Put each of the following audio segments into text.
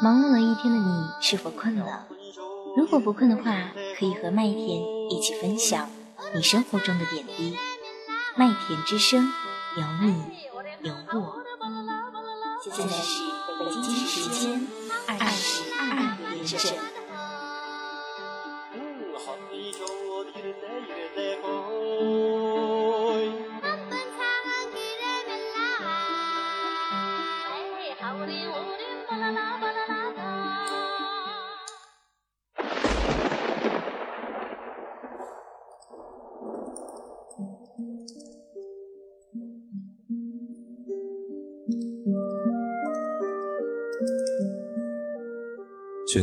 忙碌了一天的你是否困了？如果不困的话，可以和麦田一起分享你生活中的点滴。麦田之声，有你有我。现在是北京时间二十二点整。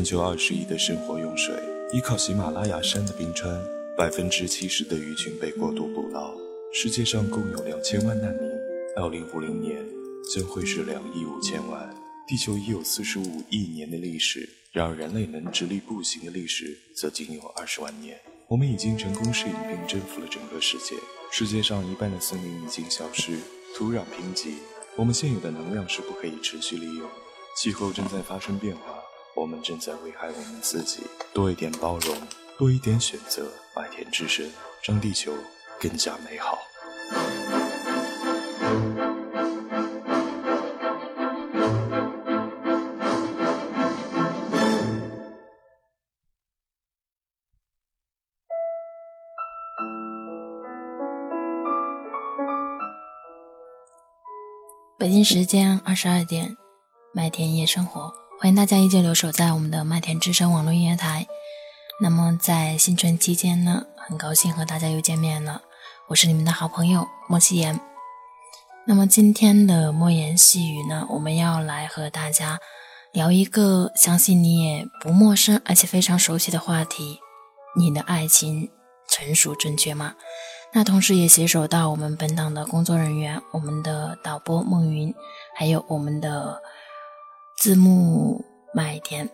全球二十亿的生活用水依靠喜马拉雅山的冰川，百分之七十的鱼群被过度捕捞。世界上共有两千万难民，二零五零年将会是两亿五千万。地球已有四十五亿年的历史，然而人类能直立步行的历史则仅有二十万年。我们已经成功适应并征服了整个世界。世界上一半的森林已经消失，土壤贫瘠，我们现有的能量是不可以持续利用。气候正在发生变化。我们正在危害我们自己。多一点包容，多一点选择，麦田之声让地球更加美好。北京时间二十二点，麦田夜生活。欢迎大家依旧留守在我们的麦田之声网络音乐台。那么在新春期间呢，很高兴和大家又见面了。我是你们的好朋友莫西言。那么今天的莫言细语呢，我们要来和大家聊一个相信你也不陌生而且非常熟悉的话题：你的爱情成熟正确吗？那同时也携手到我们本档的工作人员，我们的导播孟云，还有我们的。字幕麦田。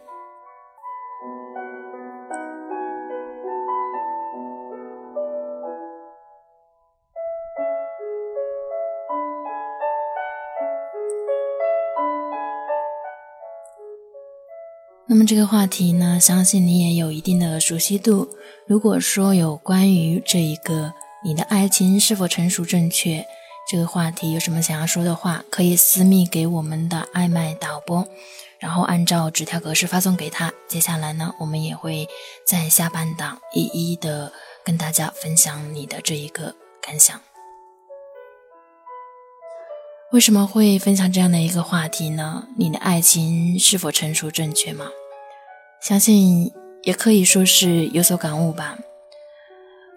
那么这个话题呢，相信你也有一定的熟悉度。如果说有关于这一个你的爱情是否成熟正确？这个话题有什么想要说的话，可以私密给我们的爱麦导播，然后按照纸条格式发送给他。接下来呢，我们也会在下半档一一的跟大家分享你的这一个感想。为什么会分享这样的一个话题呢？你的爱情是否成熟正确吗？相信也可以说是有所感悟吧。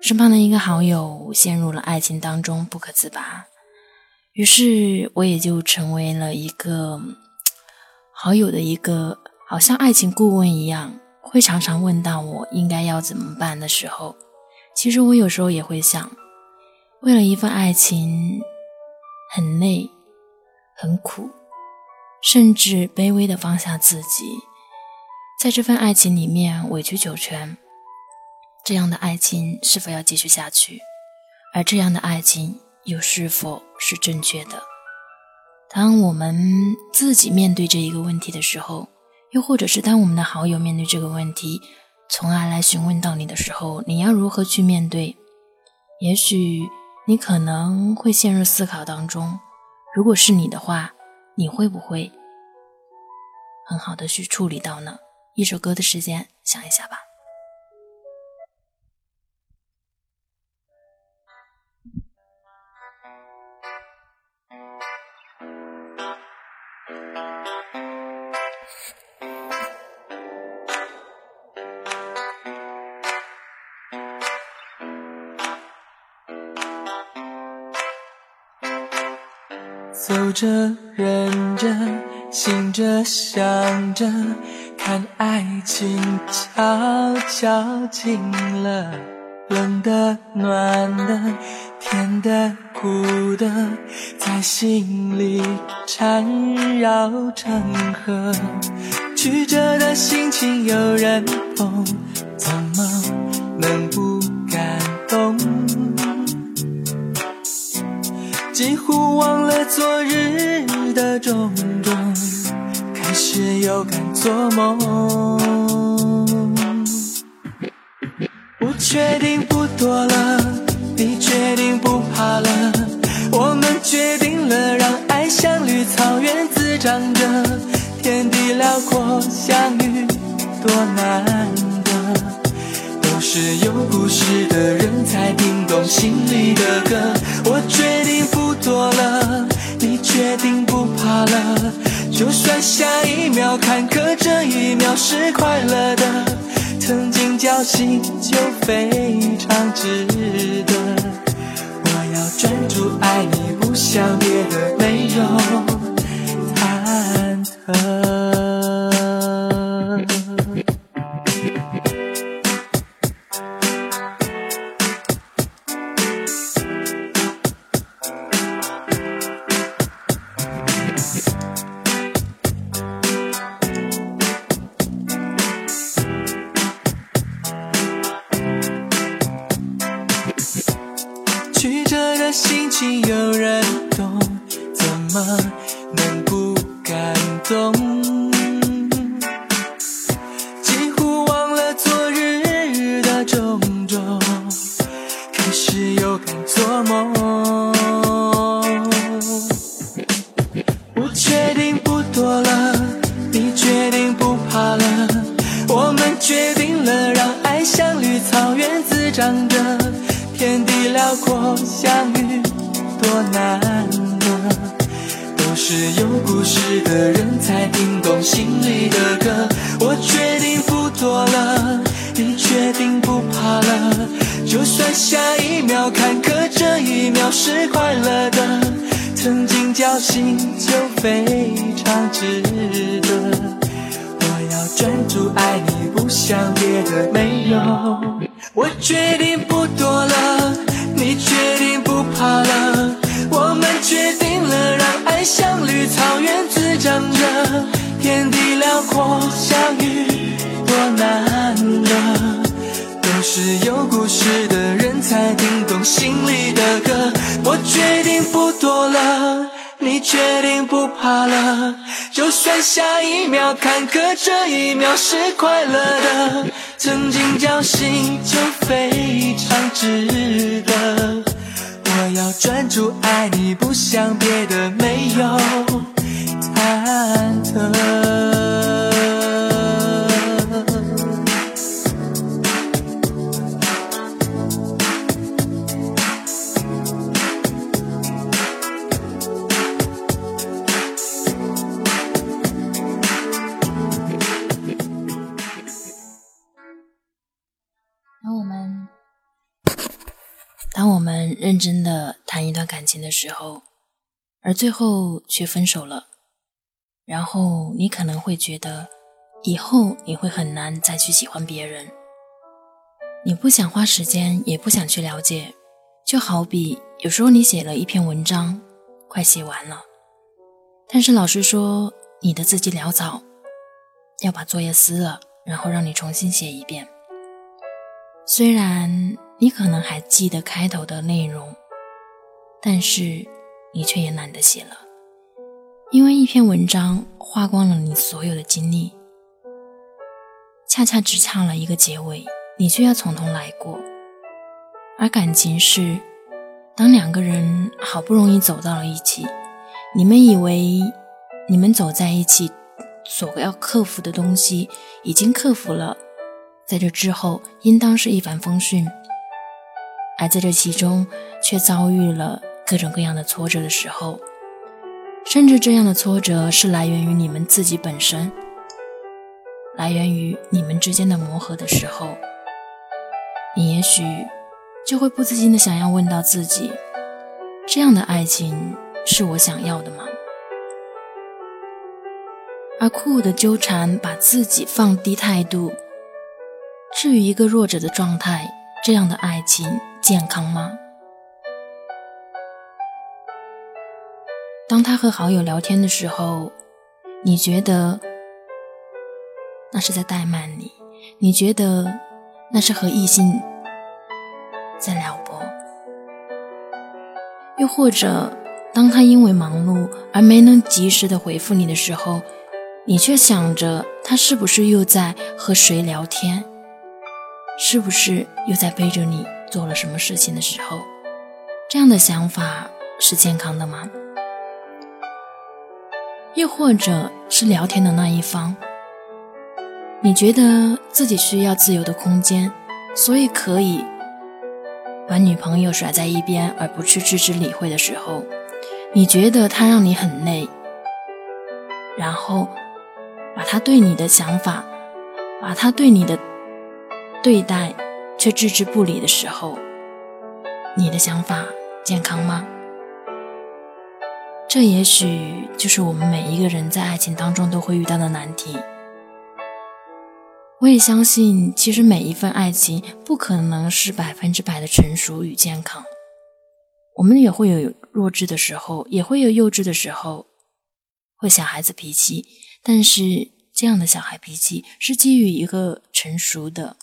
身旁的一个好友陷入了爱情当中不可自拔。于是我也就成为了一个好友的一个，好像爱情顾问一样，会常常问到我应该要怎么办的时候。其实我有时候也会想，为了一份爱情，很累，很苦，甚至卑微的放下自己，在这份爱情里面委曲求全，这样的爱情是否要继续下去？而这样的爱情。又是否是正确的？当我们自己面对这一个问题的时候，又或者是当我们的好友面对这个问题，从而来询问到你的时候，你要如何去面对？也许你可能会陷入思考当中。如果是你的话，你会不会很好的去处理到呢？一首歌的时间，想一下吧。走着，忍着，醒着，想着，看爱情悄悄近了，冷的，暖的，甜的，苦的，在心里缠绕成河。曲折的心情有人懂，怎么能不忘了昨日的种种，开始又敢做梦。我决定不躲了，你决定不怕了，我们决定了，让爱像绿草原滋长着，天地辽阔，相遇多难得，都是有故事的人才听懂心里的歌。了，就算下一秒坎坷，这一秒是快乐的。曾经侥幸就非常值得，我要专注爱你，不想别的，没有忐忑。天地辽阔相遇多难得都是有故事的人才听懂心里的歌。我决定不躲了你决定不怕了就算下一秒坎坷这一秒是快乐的。曾经侥幸就非常值得我要专注爱你不想别的没有。忐忑。当我们认真的谈一段感情的时候，而最后却分手了，然后你可能会觉得，以后你会很难再去喜欢别人。你不想花时间，也不想去了解，就好比有时候你写了一篇文章，快写完了，但是老师说你的字迹潦草，要把作业撕了，然后让你重新写一遍。虽然。你可能还记得开头的内容，但是你却也懒得写了，因为一篇文章花光了你所有的精力，恰恰只差了一个结尾，你却要从头来过。而感情是，当两个人好不容易走到了一起，你们以为你们走在一起所要克服的东西已经克服了，在这之后应当是一帆风顺。而在这其中，却遭遇了各种各样的挫折的时候，甚至这样的挫折是来源于你们自己本身，来源于你们之间的磨合的时候，你也许就会不自禁的想要问到自己：这样的爱情是我想要的吗？而酷的纠缠，把自己放低态度，置于一个弱者的状态，这样的爱情。健康吗？当他和好友聊天的时候，你觉得那是在怠慢你？你觉得那是和异性在撩拨？又或者，当他因为忙碌而没能及时的回复你的时候，你却想着他是不是又在和谁聊天，是不是又在背着你做了什么事情的时候，这样的想法是健康的吗？又或者是聊天的那一方，你觉得自己需要自由的空间，所以可以把女朋友甩在一边而不去置之理会的时候，你觉得他让你很累，然后。把他对你的想法，把他对你的对待却置之不理的时候，你的想法健康吗？这也许就是我们每一个人在爱情当中都会遇到的难题。我也相信，其实每一份爱情不可能是百分之百的成熟与健康，我们也会有弱智的时候，也会有幼稚的时候，会小孩子脾气。但是，这样的小孩脾气是基于一个成熟的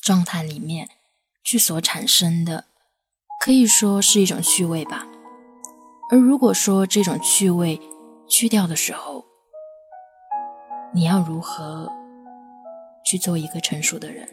状态里面去所产生的，可以说是一种趣味吧。而如果说这种趣味去掉的时候，你要如何去做一个成熟的人？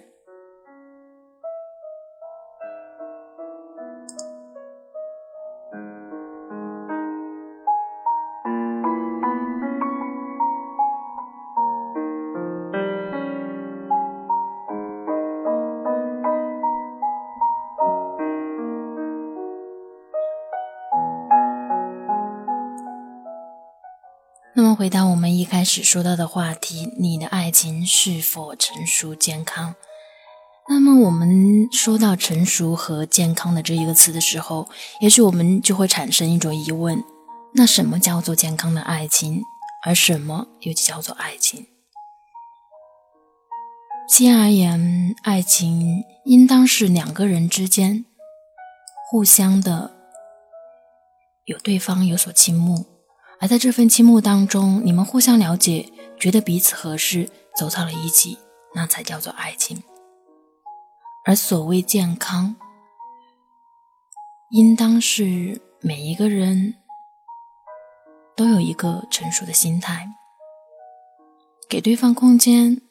回到我们一开始说到的话题，你的爱情是否成熟健康？那么，我们说到成熟和健康的这一个词的时候，也许我们就会产生一种疑问：那什么叫做健康的爱情？而什么又叫做爱情？先而言，爱情应当是两个人之间互相的有对方有所倾慕。而在这份倾慕当中，你们互相了解，觉得彼此合适，走到了一起，那才叫做爱情。而所谓健康，应当是每一个人都有一个成熟的心态，给对方空间，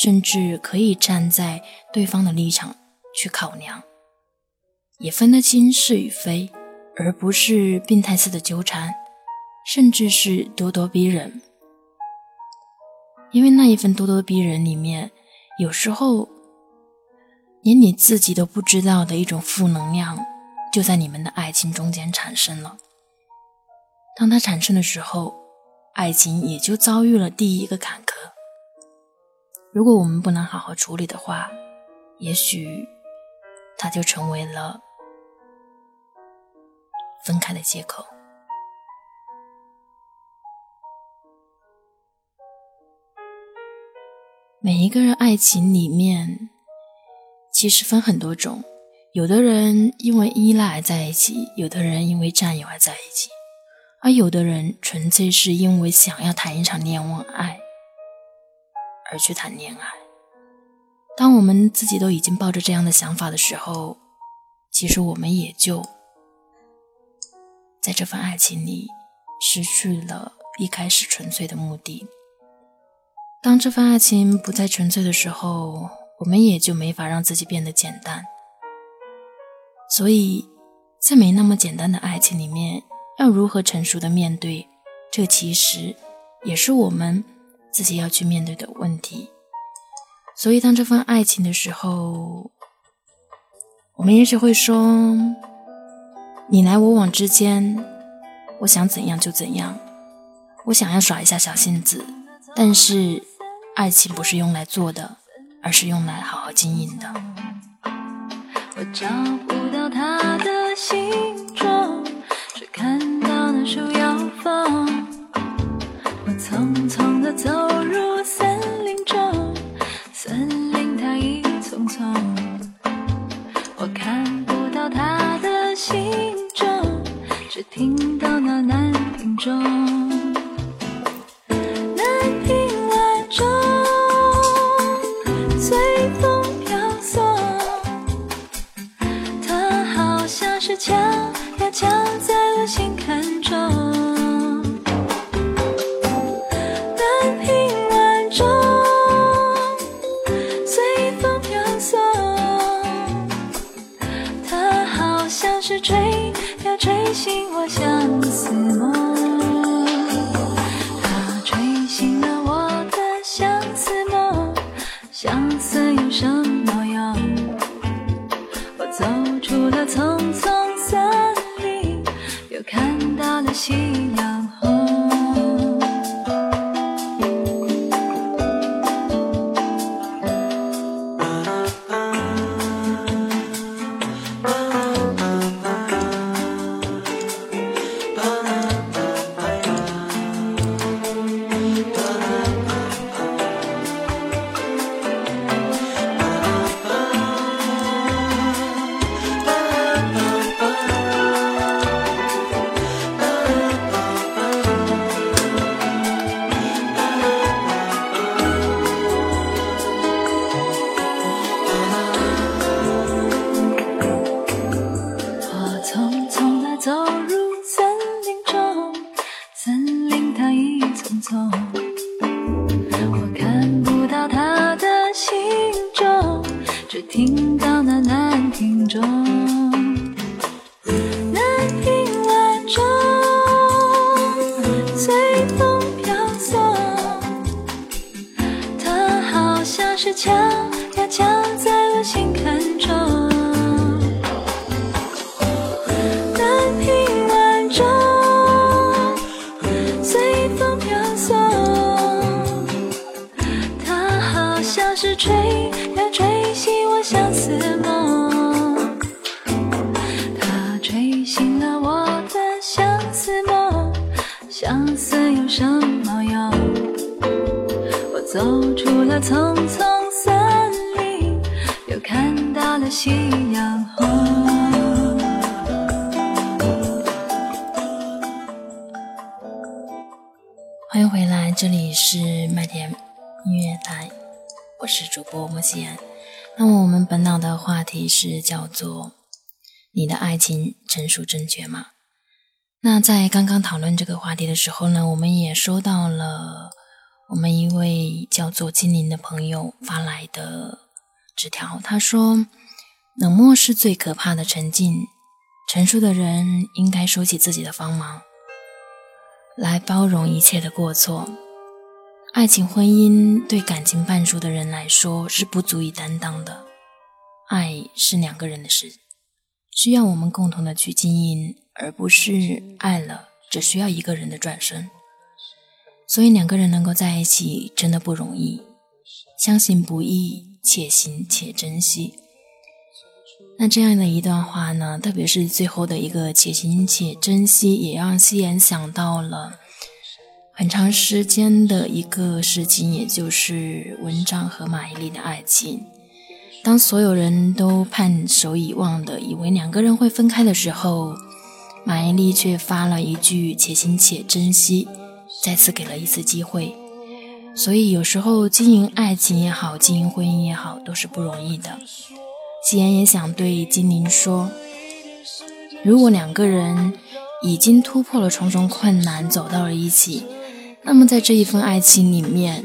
甚至可以站在对方的立场去考量，也分得清是与非，而不是病态似的纠缠。甚至是咄咄逼人，因为那一份咄咄逼人里面，有时候连你自己都不知道的一种负能量，就在你们的爱情中间产生了。当它产生的时候，爱情也就遭遇了第一个坎坷。如果我们不能好好处理的话，也许它就成为了分开的借口。每一个人爱情里面，其实分很多种。有的人因为依赖在一起，有的人因为占有而在一起，而有的人纯粹是因为想要谈一场恋爱而去谈恋爱。当我们自己都已经抱着这样的想法的时候，其实我们也就在这份爱情里失去了一开始纯粹的目的。当这份爱情不再纯粹的时候，我们也就没法让自己变得简单。所以，在没那么简单的爱情里面，要如何成熟的面对，这其实也是我们自己要去面对的问题。所以，当这份爱情的时候，我们也许会说：“你来我往之间，我想怎样就怎样，我想要耍一下小性子，但是。”爱情不是用来做的，而是用来好好经营的。我找不到他的形状，只看到那树摇风。我匆匆地走入森林中，森林它一丛丛。我看不到他的形状，只听到那南屏钟。随风飘送，它好像是敲呀敲了丛丛森林，又看到了夕阳红。欢迎回来，这里是麦田音乐台，我是主播莫西安。那么我们本档的话题是叫做“你的爱情成熟正确吗？”那在刚刚讨论这个话题的时候呢，我们也说到了我们一位叫做精灵的朋友发来的纸条，他说：“冷漠是最可怕的沉静，成熟的人应该收起自己的锋芒。”来包容一切的过错。爱情婚姻对感情半熟的人来说是不足以担当的。爱是两个人的事，需要我们共同的去经营，而不是爱了只需要一个人的转身。所以两个人能够在一起真的不容易，相信不易，且行且珍惜。那这样的一段话呢，特别是最后的一个“且行且珍惜”，也让夕颜想到了很长时间的一个事情，也就是文章和马伊琍的爱情。当所有人都盼首以望的以为两个人会分开的时候，马伊琍却发了一句“且行且珍惜”，再次给了一次机会。所以有时候经营爱情也好，经营婚姻也好，都是不容易的。夕颜也想对精灵说：如果两个人已经突破了重重困难，走到了一起，那么在这一份爱情里面，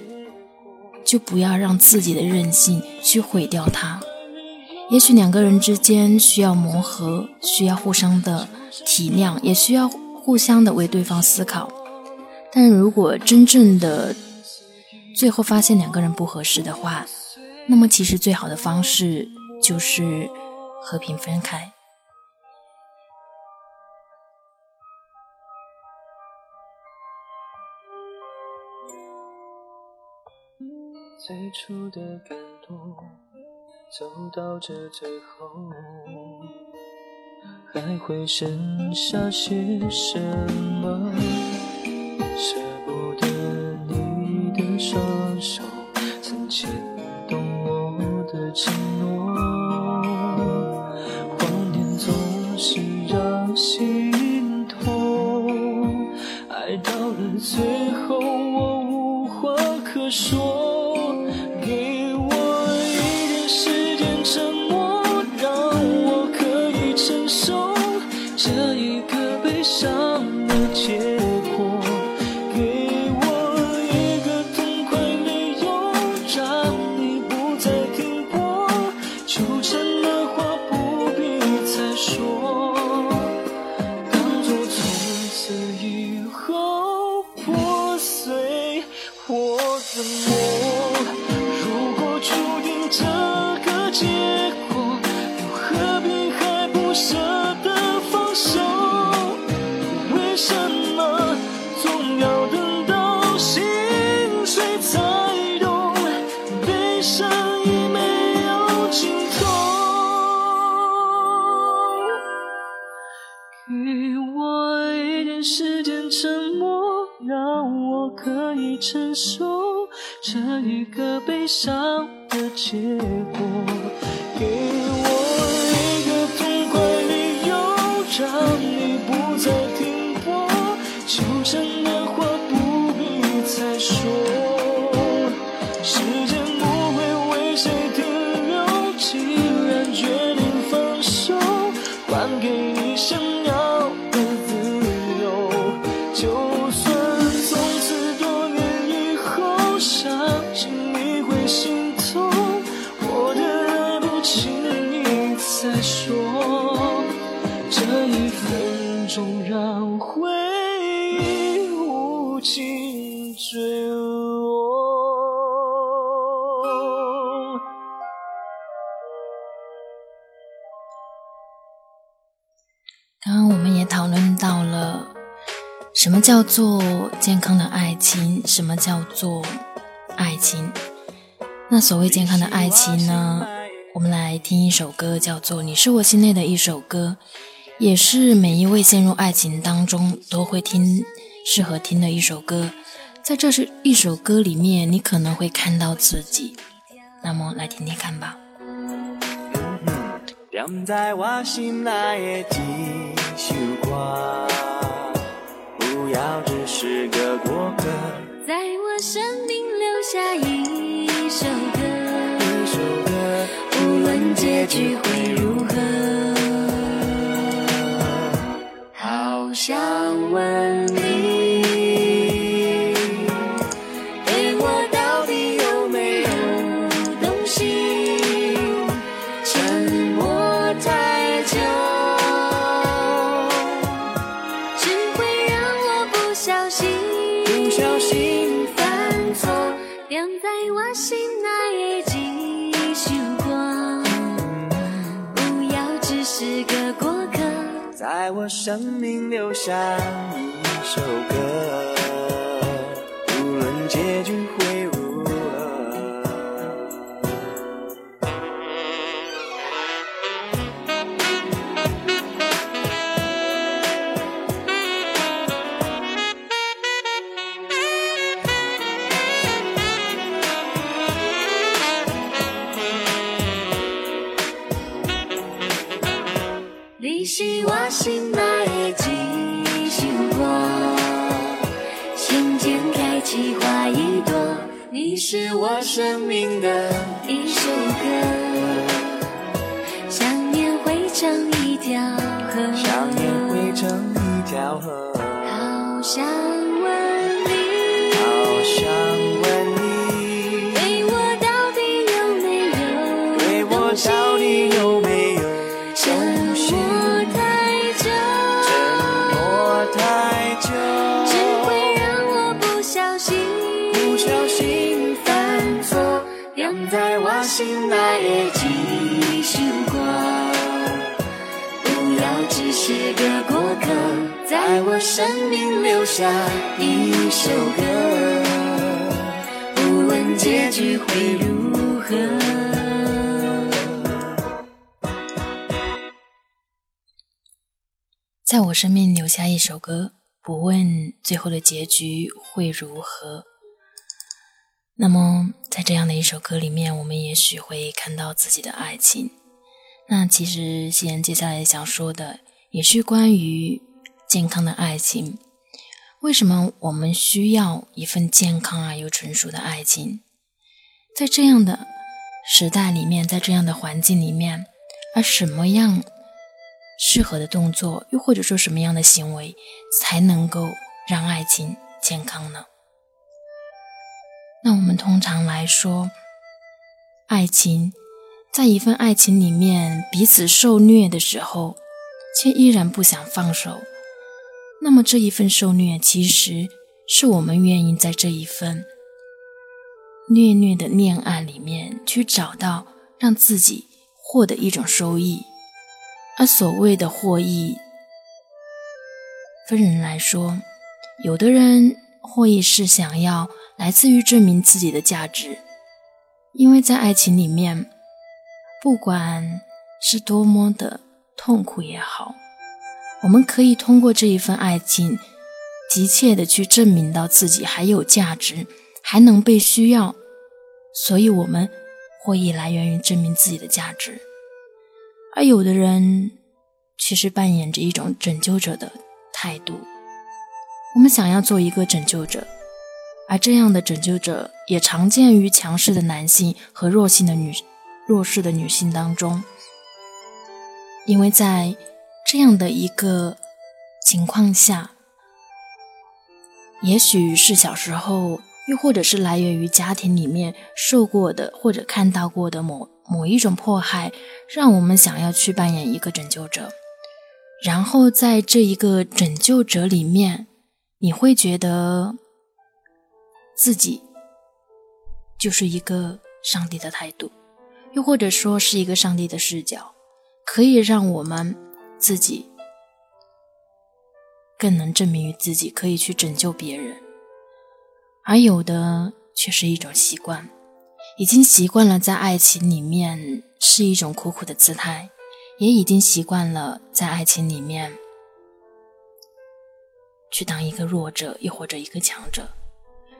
就不要让自己的任性去毁掉它。也许两个人之间需要磨合，需要互相的体谅，也需要互相的为对方思考。但如果真正的最后发现两个人不合适的话，那么其实最好的方式。就是和平分开。最初的感动，走到这最后，还会剩下些什么？双手，曾牵动我的承诺。谎言总是让心痛，爱到了最后，我无话可说。叫做健康的爱情，什么叫做爱情。那所谓健康的爱情呢？我们来听一首歌，叫做《你是我心内的一首歌》，也是每一位陷入爱情当中都会听、适合听的一首歌。在这是一首歌里面，你可能会看到自己。那么来听听看吧。在我心内的一首歌，要只是个过客。在我生命留下一首歌，一首歌，无论结局会如我生命留下一首歌，生命留下一首歌，不问最后的结局会如何。那么，在这样的一首歌里面，我们也许会看到自己的爱情。那其实，西安接下来想说的也是关于健康的爱情。为什么我们需要一份健康而又成熟的爱情？在这样的时代里面，在这样的环境里面，而什么样适合的动作，又或者说什么样的行为，才能够让爱情健康呢？那我们通常来说，爱情在一份爱情里面彼此受虐的时候，却依然不想放手。那么这一份受虐，其实是我们愿意在这一份虐虐的恋爱里面去找到让自己获得一种收益。而所谓的获益，分人来说，有的人获益是想要来自于证明自己的价值，因为在爱情里面，不管是多么的痛苦也好，我们可以通过这一份爱情，急切的去证明到自己还有价值，还能被需要，所以我们获益来源于证明自己的价值。而有的人其实扮演着一种拯救者的态度，我们想要做一个拯救者，而这样的拯救者也常见于强势的男性和弱性的女弱势的女性当中，因为在这样的一个情况下，也许是小时候，又或者是来源于家庭里面受过的或者看到过的某。某一种迫害，让我们想要去扮演一个拯救者，然后在这一个拯救者里面，你会觉得自己就是一个上帝的态度，又或者说是一个上帝的视角，可以让我们自己更能证明于自己，可以去拯救别人，而有的却是一种习惯。已经习惯了在爱情里面是一种苦苦的姿态，也已经习惯了在爱情里面去当一个弱者，又或者一个强者。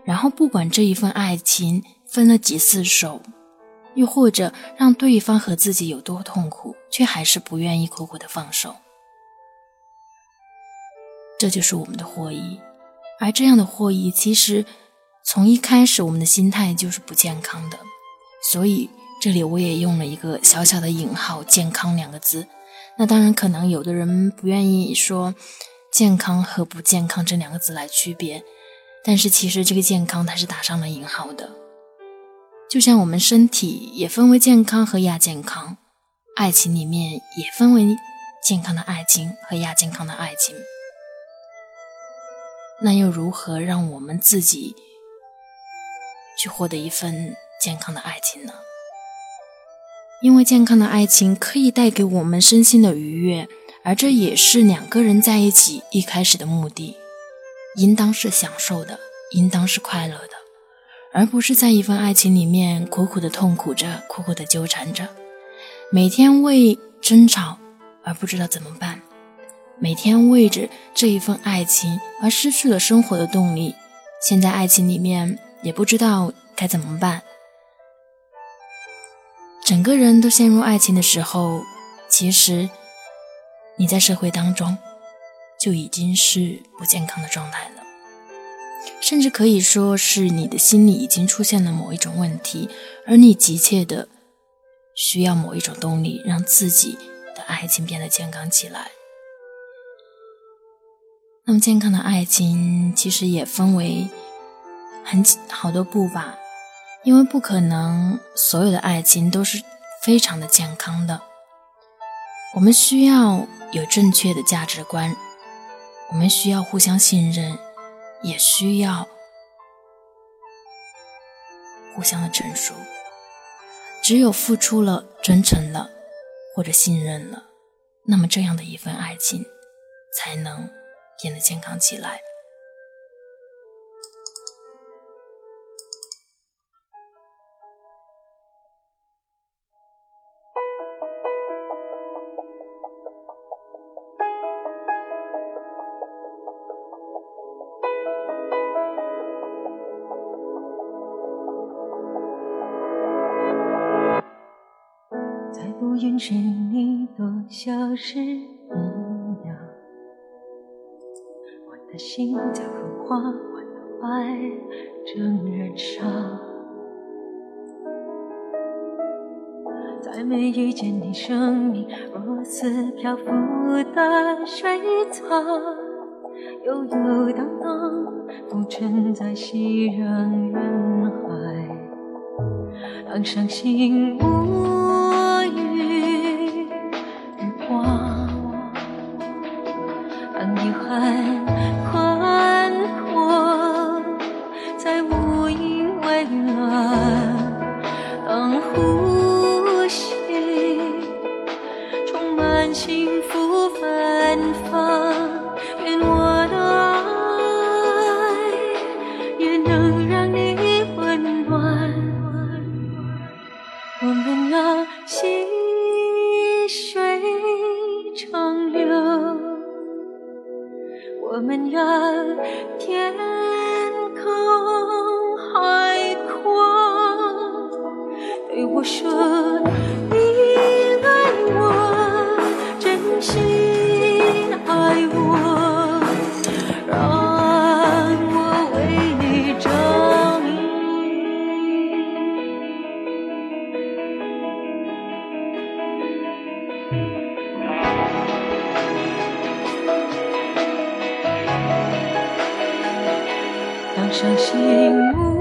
然后不管这一份爱情分了几次手，又或者让对方和自己有多痛苦，却还是不愿意苦苦的放手。这就是我们的获益，而这样的获益其实。从一开始，我们的心态就是不健康的，所以这里我也用了一个小小的引号“健康”两个字。那当然，可能有的人不愿意说“健康”和“不健康”这两个字来区别，但是其实这个“健康”它是打上了引号的。就像我们身体也分为健康和亚健康，爱情里面也分为健康的爱情和亚健康的爱情。那又如何让我们自己？去获得一份健康的爱情呢？因为健康的爱情可以带给我们身心的愉悦，而这也是两个人在一起一开始的目的，应当是享受的，应当是快乐的，而不是在一份爱情里面苦苦的痛苦着，苦苦的纠缠着，每天为争吵而不知道怎么办，每天为着这一份爱情而失去了生活的动力。现在爱情里面。也不知道该怎么办，整个人都陷入爱情的时候，其实你在社会当中就已经是不健康的状态了，甚至可以说是你的心里已经出现了某一种问题，而你急切的需要某一种动力，让自己的爱情变得健康起来。那么，健康的爱情其实也分为。很好多步吧，因为不可能所有的爱情都是非常的健康的。我们需要有正确的价值观，我们需要互相信任，也需要互相的成熟。只有付出了、真诚了或者信任了，那么这样的一份爱情才能变得健康起来。允许你多消失一秒，我的心在缓缓的爱正燃烧。在没遇见你，生命如此漂浮的水草，悠悠荡荡，浮沉在熙攘人海，当伤心无。让伤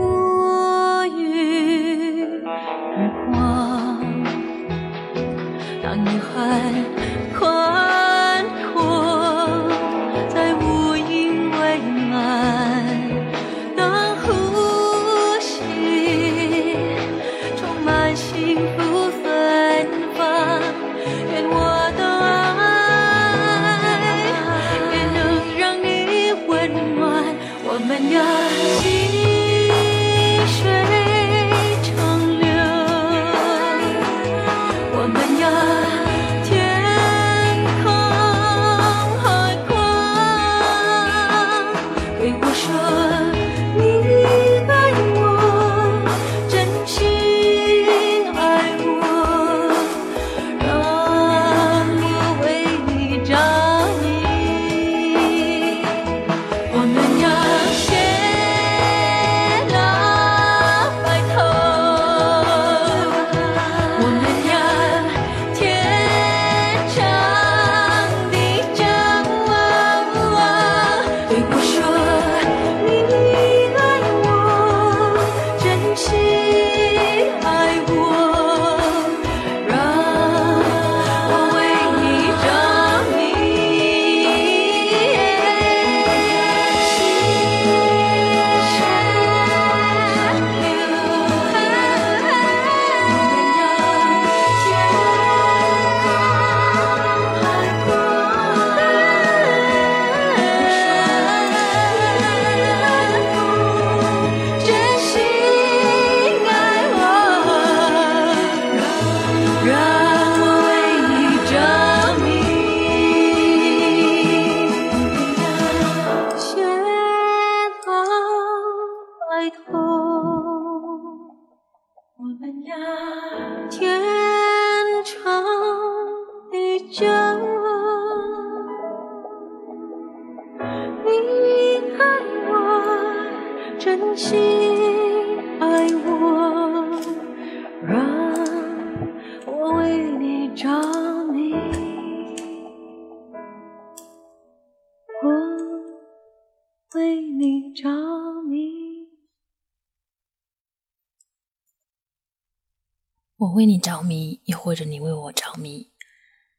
我为你着迷，又或者你为我着迷，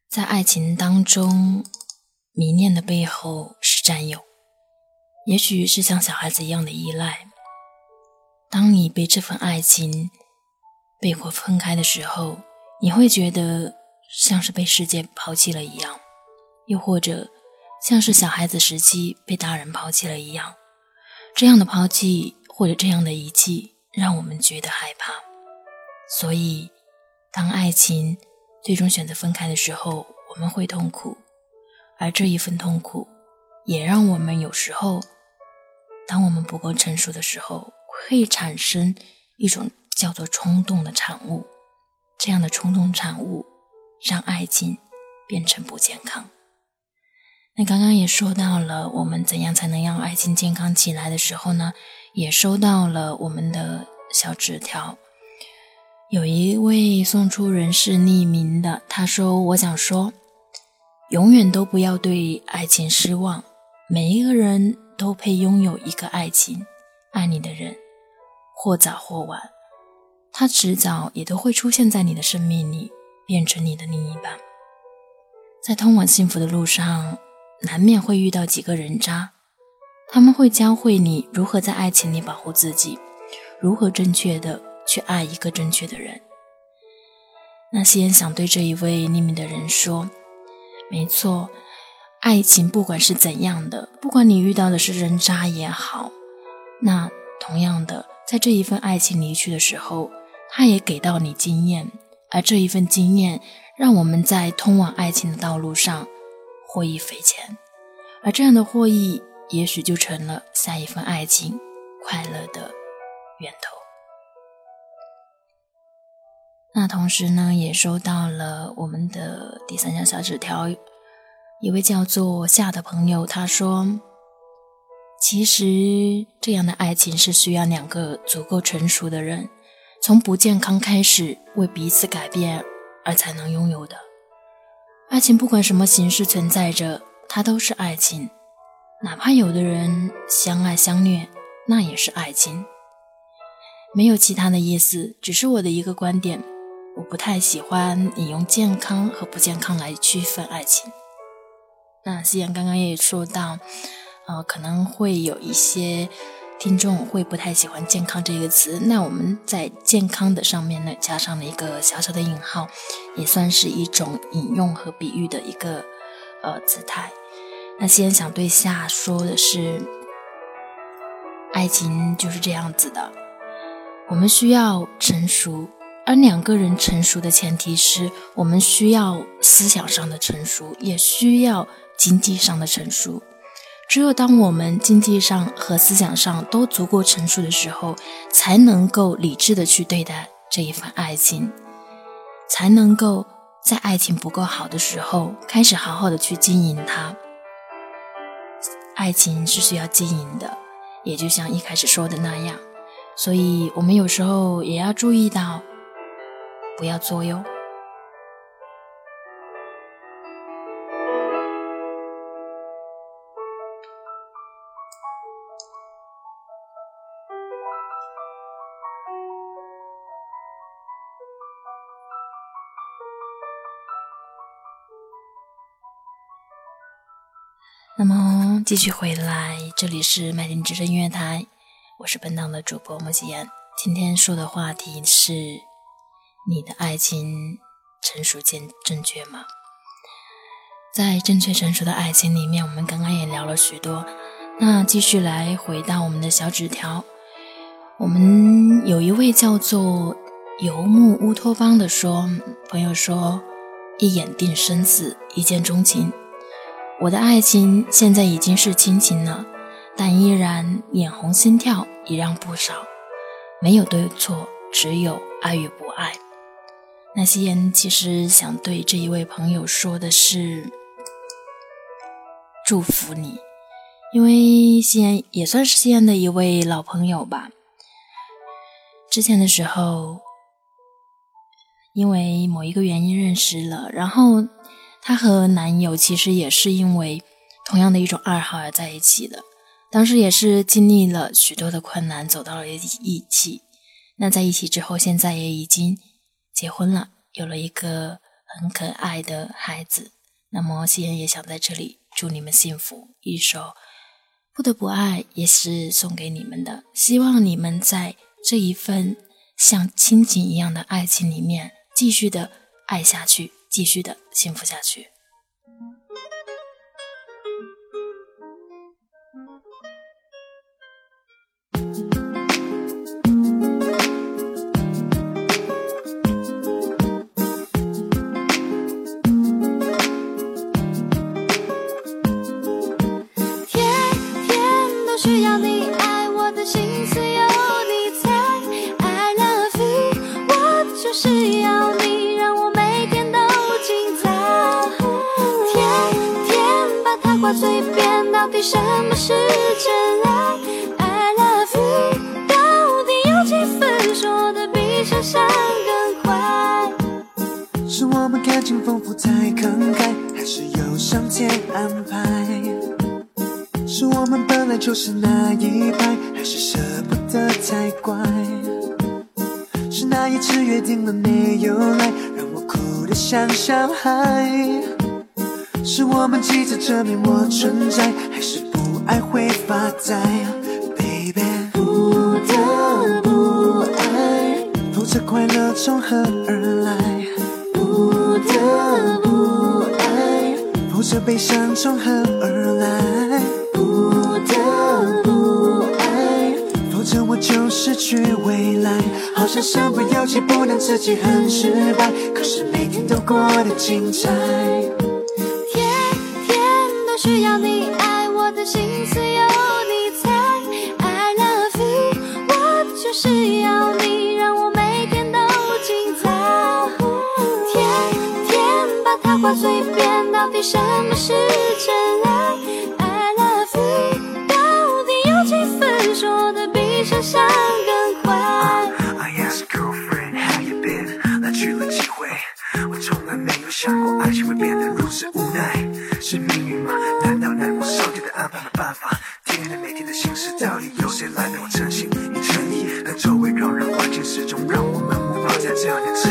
在爱情当中，迷恋的背后是占有，也许是像小孩子一样的依赖。当你被这份爱情被迫分开的时候，你会觉得像是被世界抛弃了一样，又或者像是小孩子时期被大人抛弃了一样。这样的抛弃或者这样的遗弃，让我们觉得害怕。所以，当爱情最终选择分开的时候，我们会痛苦，而这一份痛苦，也让我们有时候，当我们不够成熟的时候，会产生一种叫做冲动的产物。这样的冲动产物，让爱情变成不健康。那刚刚也说到了，我们怎样才能让爱情健康起来的时候呢？也收到了我们的小纸条。有一位送出人是匿名的，他说：“我想说，永远都不要对爱情失望。每一个人都配拥有一个爱情，爱你的人，或早或晚，他迟早也都会出现在你的生命里，变成你的另一半。在通往幸福的路上，难免会遇到几个人渣，他们会教会你如何在爱情里保护自己，如何正确的。”去爱一个正确的人。那西恩想对这一位匿名的人说：“没错，爱情不管是怎样的，不管你遇到的是人渣也好，那同样的，在这一份爱情离去的时候，他也给到你经验，而这一份经验让我们在通往爱情的道路上获益匪浅。而这样的获益，也许就成了下一份爱情快乐的源头。那同时呢，也收到了我们的第三张小纸条，一位叫做夏的朋友，他说：“其实这样的爱情是需要两个足够成熟的人，从不健康开始，为彼此改变而才能拥有的。爱情不管什么形式存在着，它都是爱情，哪怕有的人相爱相虐，那也是爱情。没有其他的意思，只是我的一个观点。”我不太喜欢你用健康和不健康来区分爱情。那夕颜刚刚也说到，呃，可能会有一些听众会不太喜欢“健康”这个词。那我们在“健康”的上面呢，加上了一个小小的引号，也算是一种引用和比喻的一个呃姿态。那夕颜想对夏说的是，爱情就是这样子的，我们需要成熟。而两个人成熟的前提是我们需要思想上的成熟，也需要经济上的成熟。只有当我们经济上和思想上都足够成熟的时候，才能够理智的去对待这一份爱情，才能够在爱情不够好的时候开始好好的去经营它。爱情是需要经营的，也就像一开始说的那样，所以我们有时候也要注意到。不要作哟。那么，继续回来，这里是麦田之声音乐台，我是本档的主播莫吉言。今天说的话题是。你的爱情成熟正正确吗？在正确成熟的爱情里面，我们刚刚也聊了许多。那继续来回到我们的小纸条，我们有一位叫做游牧乌托邦的说朋友说：“一眼定生死，一见钟情。我的爱情现在已经是亲情了，但依然眼红心跳，一让不少。没有对错，只有爱与不爱。”那夕颜其实想对这一位朋友说的是，祝福你，因为夕颜也算是西安的一位老朋友吧。之前的时候，因为某一个原因认识了，然后她和男友其实也是因为同样的一种爱好而在一起的。当时也是经历了许多的困难，走到了一起。那在一起之后，现在也已经。结婚了，有了一个很可爱的孩子。那么，夕颜也想在这里祝你们幸福。一首《不得不爱》也是送给你们的，希望你们在这一份像亲情一样的爱情里面，继续的爱下去，继续的幸福下去。什么是真爱？I love you，到底有几分说的比想象更快？是我们感情丰富太慷慨，还是有上天安排？是我们本来就是那一派，还是舍不得太乖？是那一次约定了没有来，让我哭得像小孩？是我们急着证明我存在，还是不爱会发呆，baby？不得不爱，否则快乐从何而来？不得不爱，否则悲伤从何而来？不得不爱，否则我就失去未来。好像身不由己，不能自己很失败，可是每天都过得精彩。的心思有你猜。I love you，我就是要你，让我每天都精彩。天天把它挂嘴边，到底什么是真爱无法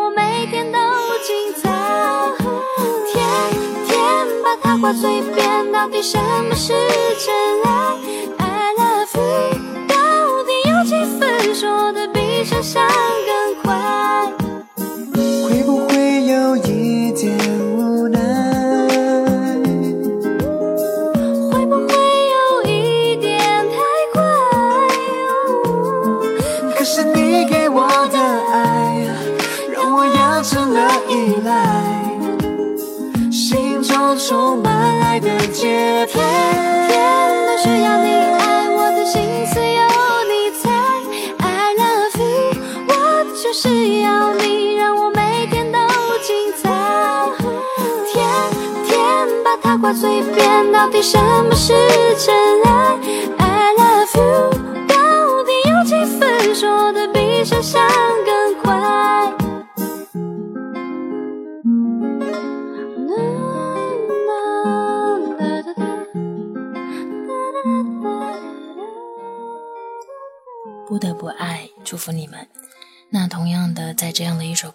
嘴边，到底什么是真爱？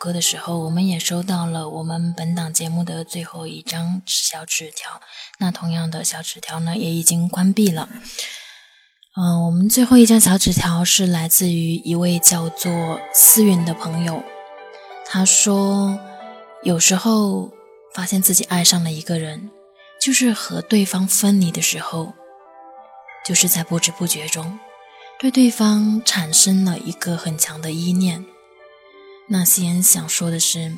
歌的时候，我们也收到了我们本档节目的最后一张小纸条。那同样的小纸条呢，也已经关闭了。嗯、我们最后一张小纸条是来自于一位叫做思云的朋友，他说，有时候发现自己爱上了一个人，就是和对方分离的时候，就是在不知不觉中。对对方产生了一个很强的依念。那些人想说的是，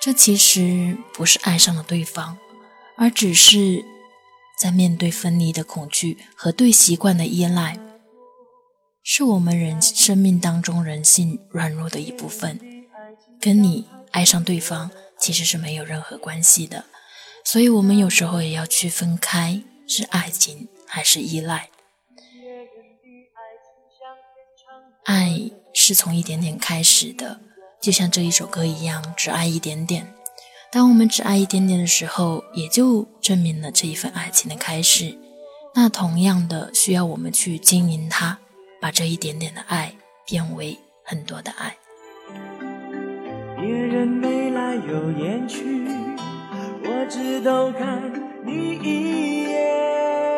这其实不是爱上了对方，而只是在面对分离的恐惧和对习惯的依赖，是我们人生命当中人性软弱的一部分，跟你爱上对方其实是没有任何关系的。所以，我们有时候也要区分开是爱情还是依赖。爱是从一点点开始的，就像这一首歌一样，只爱一点点。当我们只爱一点点的时候，也就证明了这一份爱情的开始。那同样的，需要我们去经营它，把这一点点的爱变为很多的爱。别人眉来又眼去，我只都看你一眼。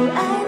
不爱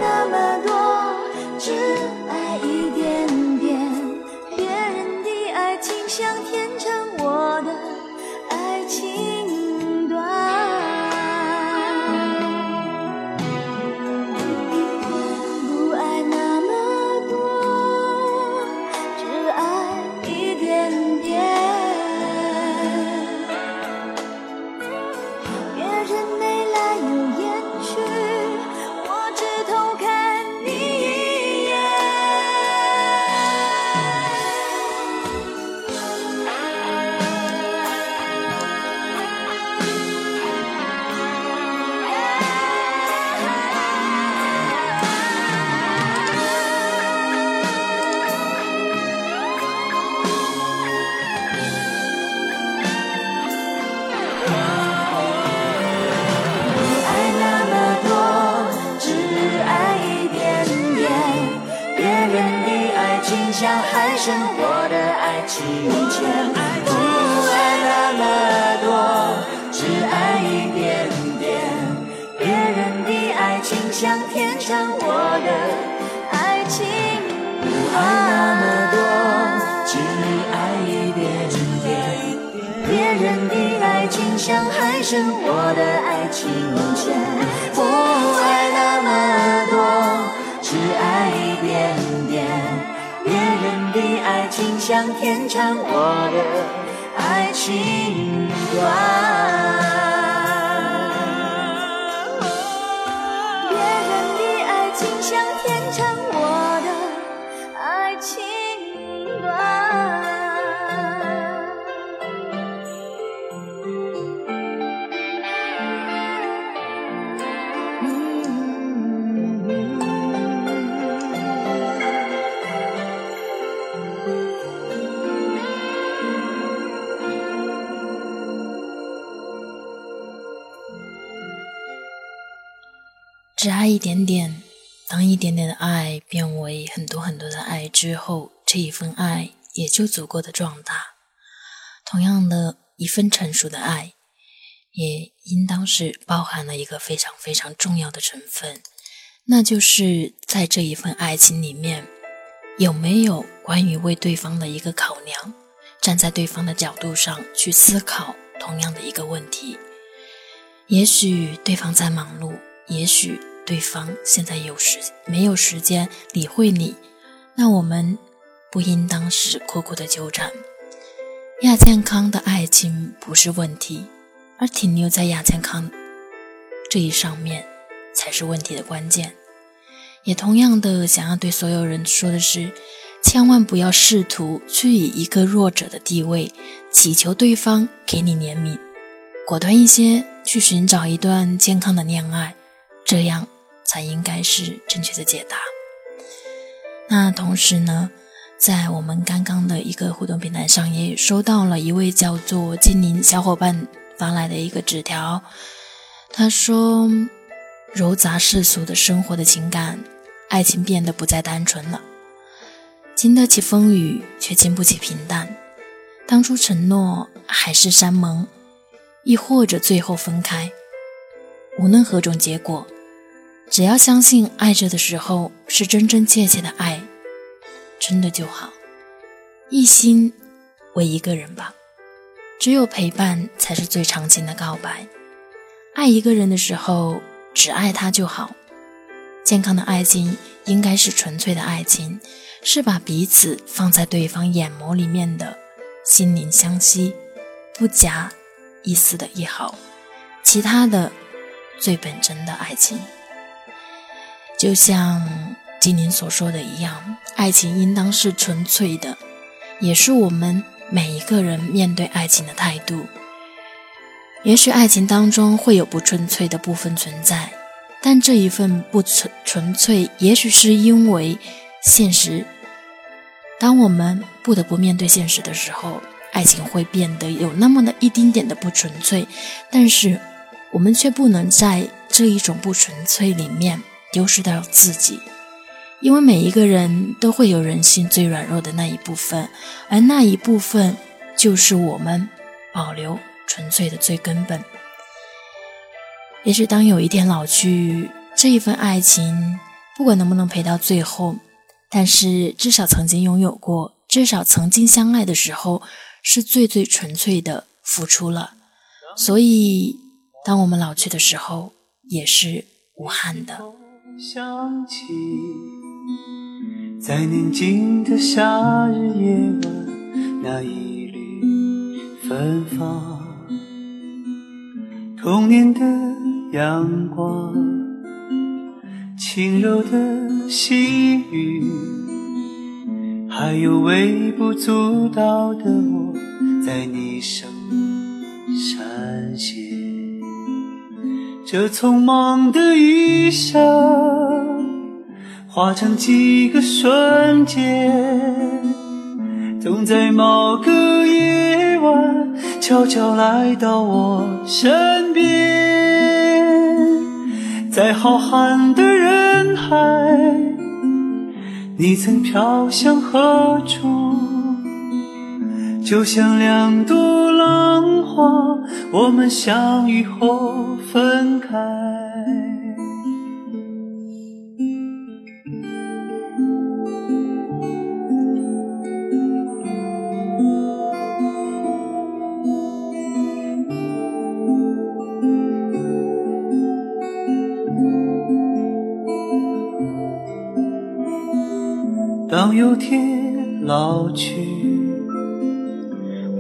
一点点，当一点点的爱变为很多很多的爱之后，这一份爱也就足够的壮大。同样的一份成熟的爱，也应当是包含了一个非常非常重要的成分，那就是在这一份爱情里面，有没有关于为对方的一个考量，站在对方的角度上去思考同样的一个问题。也许对方在忙碌，也许对方现在有时没有时间理会你，那我们不应当是苦苦的纠缠。亚健康的爱情不是问题，而停留在亚健康这一上面才是问题的关键。也同样的，想要对所有人说的是，千万不要试图去以一个弱者的地位祈求对方给你怜悯，果断一些去寻找一段健康的恋爱，这样才应该是正确的解答。那同时呢，在我们刚刚的一个互动平台上，也收到了一位叫做精灵小伙伴发来的一个纸条，他说：“揉杂世俗的生活的情感，爱情变得不再单纯了，经得起风雨，却经不起平淡。当初承诺海誓山盟，亦或者最后分开，无论何种结果，只要相信爱着的时候是真真切切的爱。”真的就好，一心为一个人吧。只有陪伴才是最长情的告白。爱一个人的时候，只爱他就好。健康的爱情应该是纯粹的爱情，是把彼此放在对方眼眸里面的心灵相惜，不假一丝的一毫。其他的，最本真的爱情，就像。金玲所说的一样，爱情应当是纯粹的，也是我们每一个人面对爱情的态度。也许爱情当中会有不纯粹的部分存在，但这一份不纯纯粹，也许是因为现实。当我们不得不面对现实的时候，爱情会变得有那么的一丁点的不纯粹，但是我们却不能在这一种不纯粹里面丢失掉自己。因为每一个人都会有人性最软弱的那一部分，而那一部分就是我们保留纯粹的最根本。也许当有一天老去，这一份爱情不管能不能陪到最后，但是至少曾经拥有过，至少曾经相爱的时候是最最纯粹的付出了。所以，当我们老去的时候，也是无憾的。想起在宁静的夏日夜晚，那一缕芬芳，童年的阳光，轻柔的细雨，还有微不足道的我，在你身闪现。这匆忙的一生。化成几个瞬间，总在某个夜晚悄悄来到我身边，在浩瀚的人海，你曾飘向何处？就像两朵浪花，我们相遇后分开。当有天老去，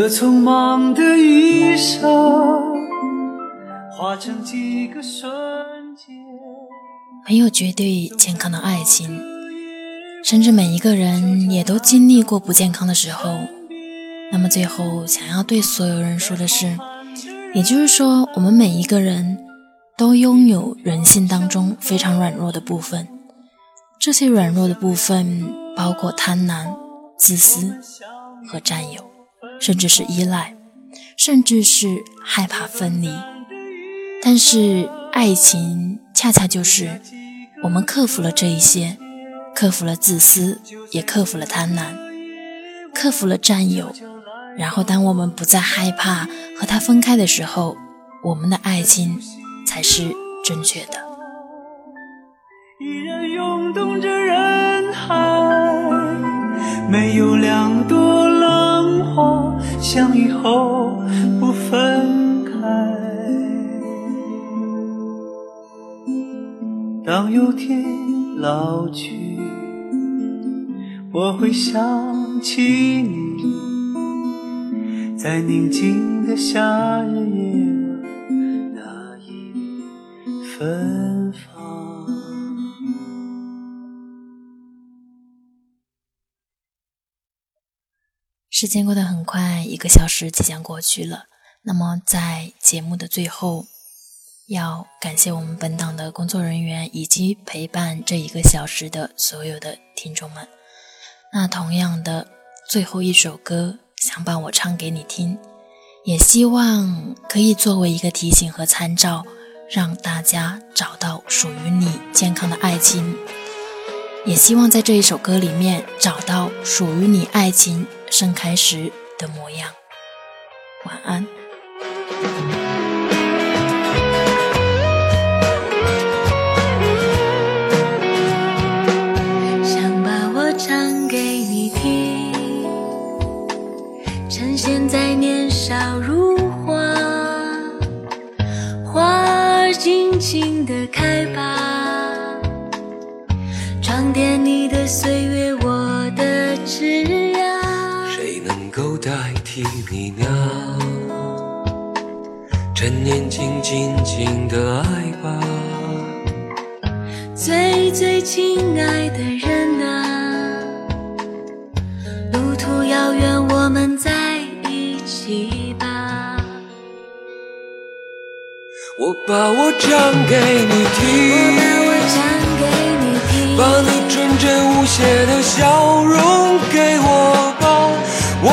这匆忙的一生，化成几个瞬间。没有绝对健康的爱情，甚至每一个人也都经历过不健康的时候。那么最后想要对所有人说的是，也就是说，我们每一个人都拥有人性当中非常软弱的部分，这些软弱的部分包括贪婪、自私和占有，甚至是依赖，甚至是害怕分离。但是爱情恰恰就是我们克服了这一些，克服了自私，也克服了贪婪，克服了占有。然后，当我们不再害怕和他分开的时候，我们的爱情才是正确的。依然涌动着人海，没有花相遇后不分开。当有天老去，我会想起你，在宁静的夏日夜晚那一芬时间过得很快，一个小时即将过去了。那么，在节目的最后，要感谢我们本档的工作人员以及陪伴这一个小时的所有的听众们。那同样的，最后一首歌想把我唱给你听，也希望可以作为一个提醒和参照，让大家找到属于你健康的爱情。也希望在这一首歌里面找到属于你爱情盛开时的模样。晚安。想把我唱给你听，趁现在年少如花，花儿尽情地开吧，装点你的岁月，代替你呢？趁年轻，尽情的爱吧。最最亲爱的人啊，路途遥远，我们在一起吧。我把我唱给你我听，把我唱给你听，把你纯真无邪的笑容给我吧。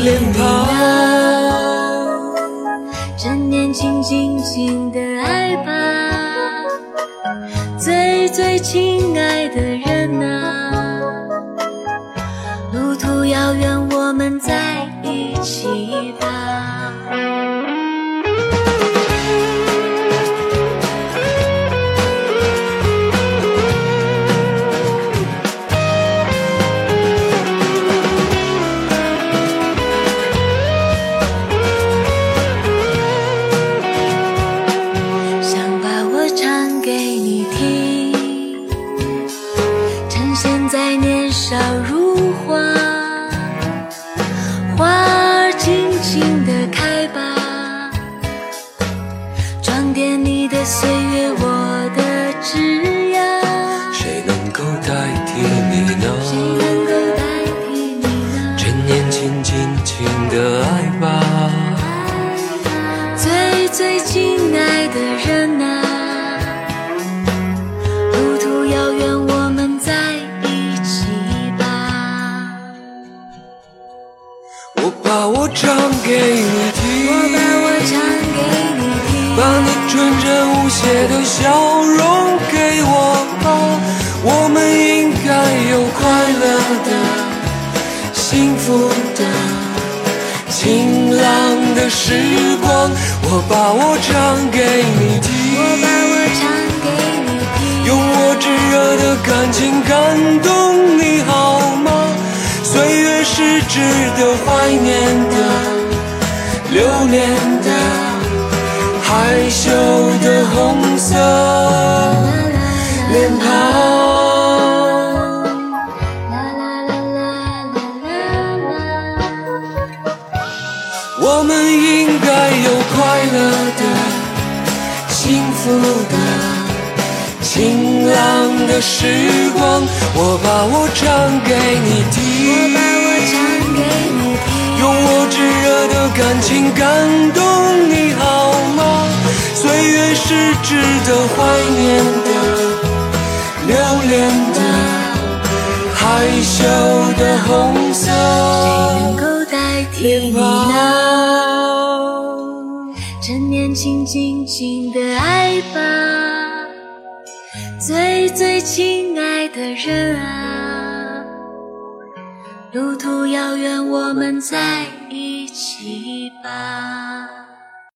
脸庞。趁年轻，尽情的爱吧，最最亲爱的人啊，路途遥远，我们在一起吧。